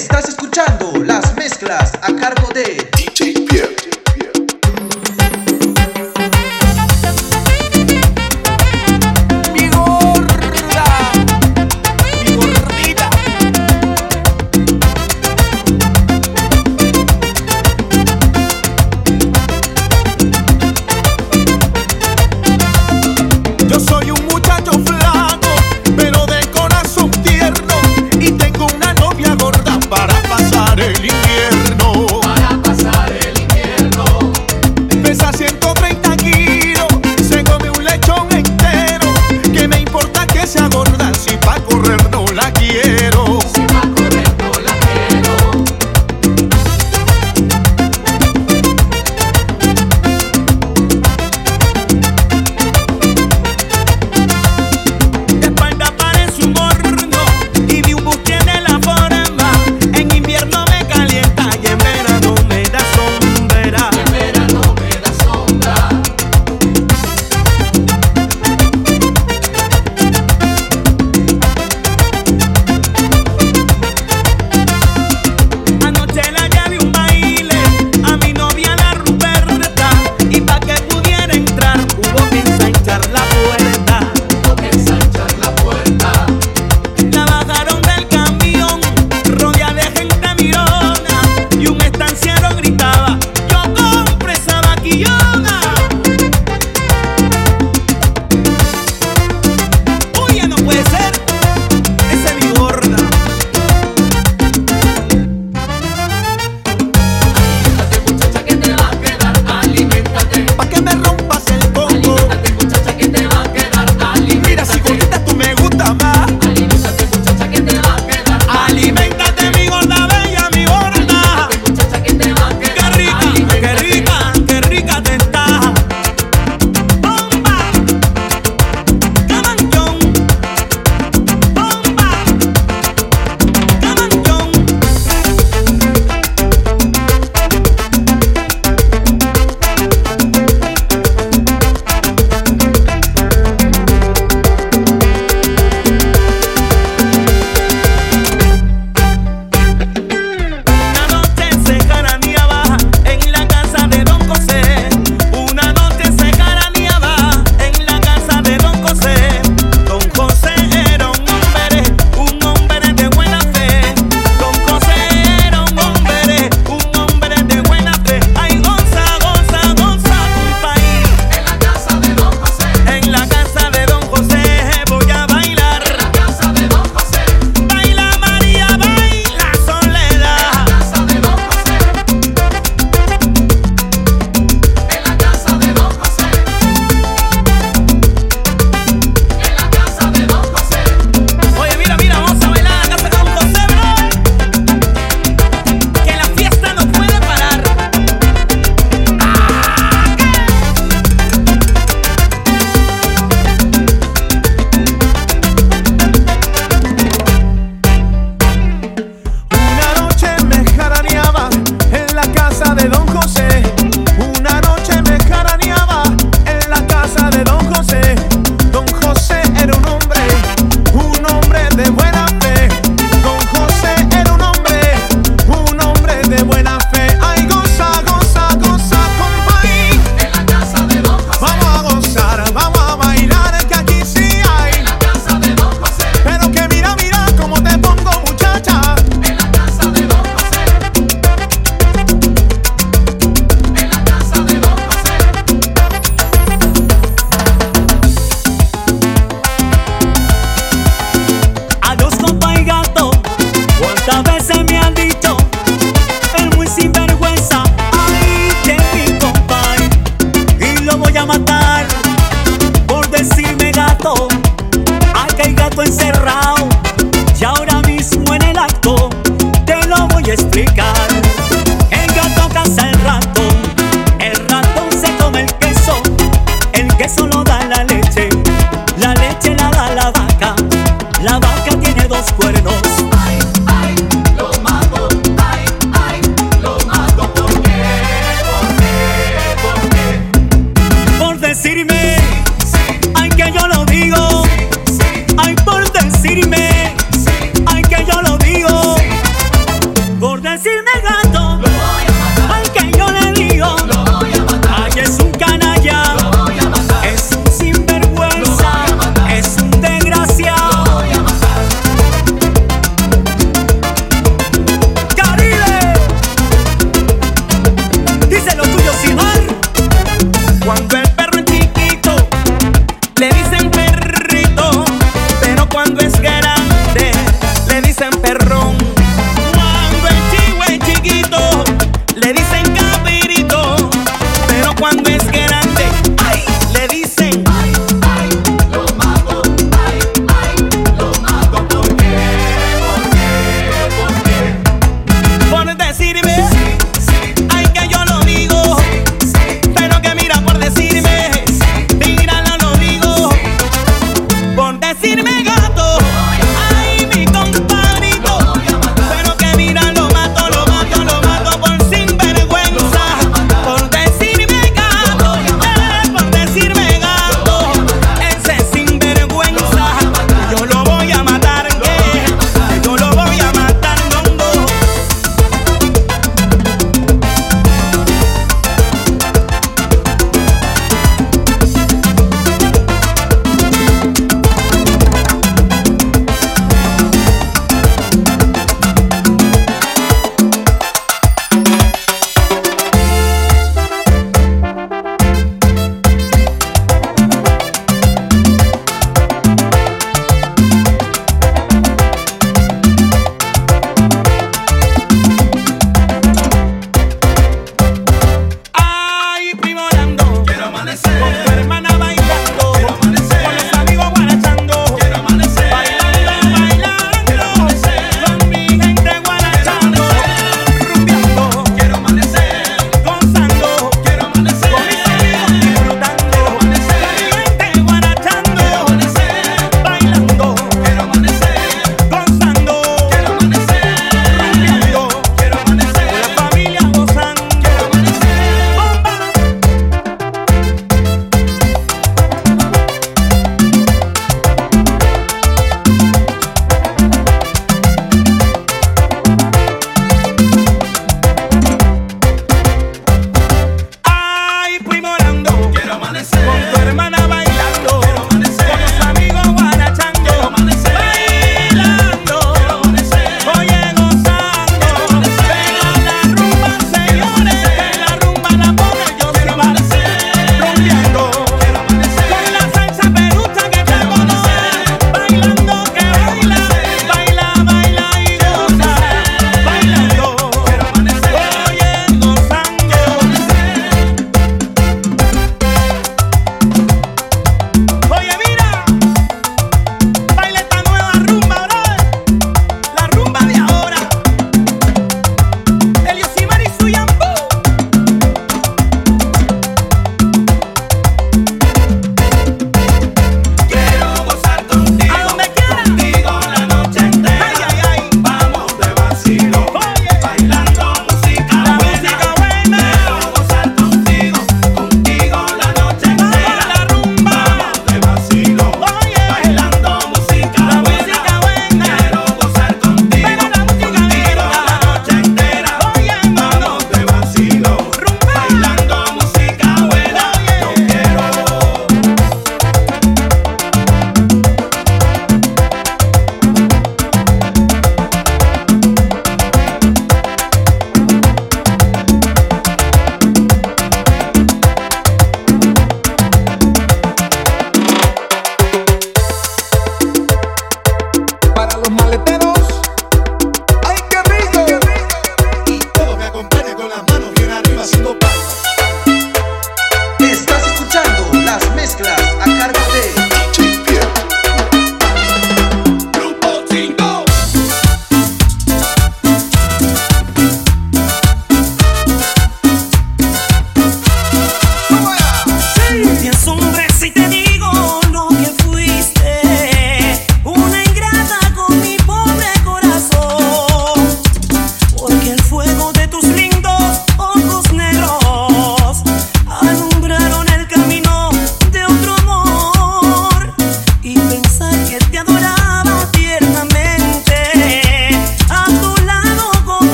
Estás escuchando las mezclas a cargo de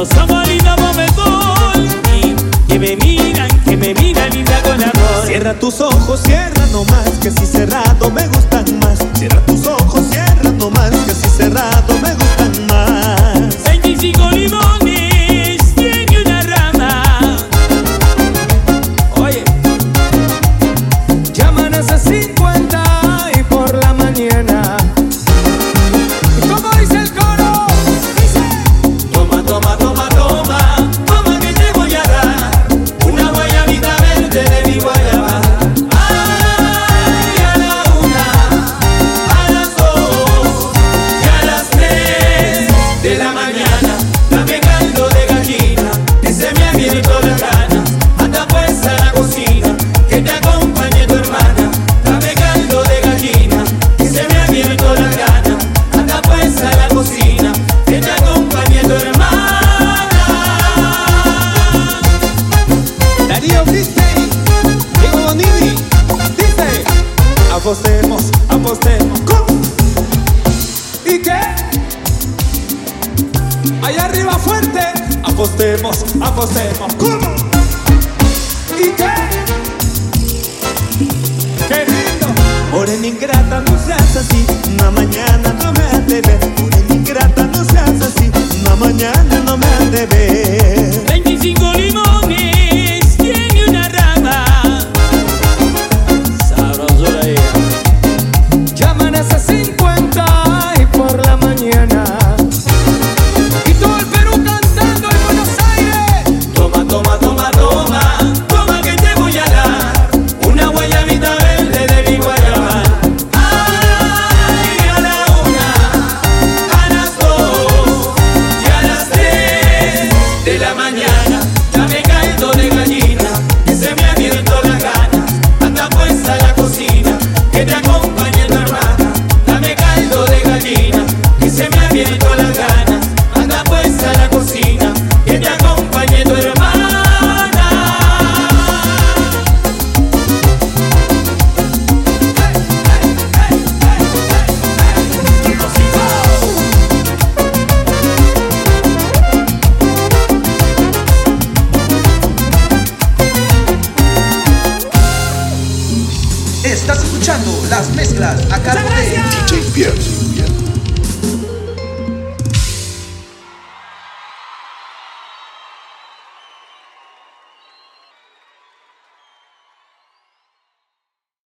Los amoritos me Que me miran, que me miran y me hago el Cierra tus ojos, cierra nomás Que si cerrar Darío Bristey, Diego Bonini, dice, apostemos, apostemos, ¿cómo? ¿Y qué? Allá arriba fuerte, apostemos, apostemos, ¿cómo? ¿Y qué? ¡Qué lindo! Morena ingrata, no seas así, una mañana no me atreves, Morena ingrata, no seas así, una mañana no me atreves.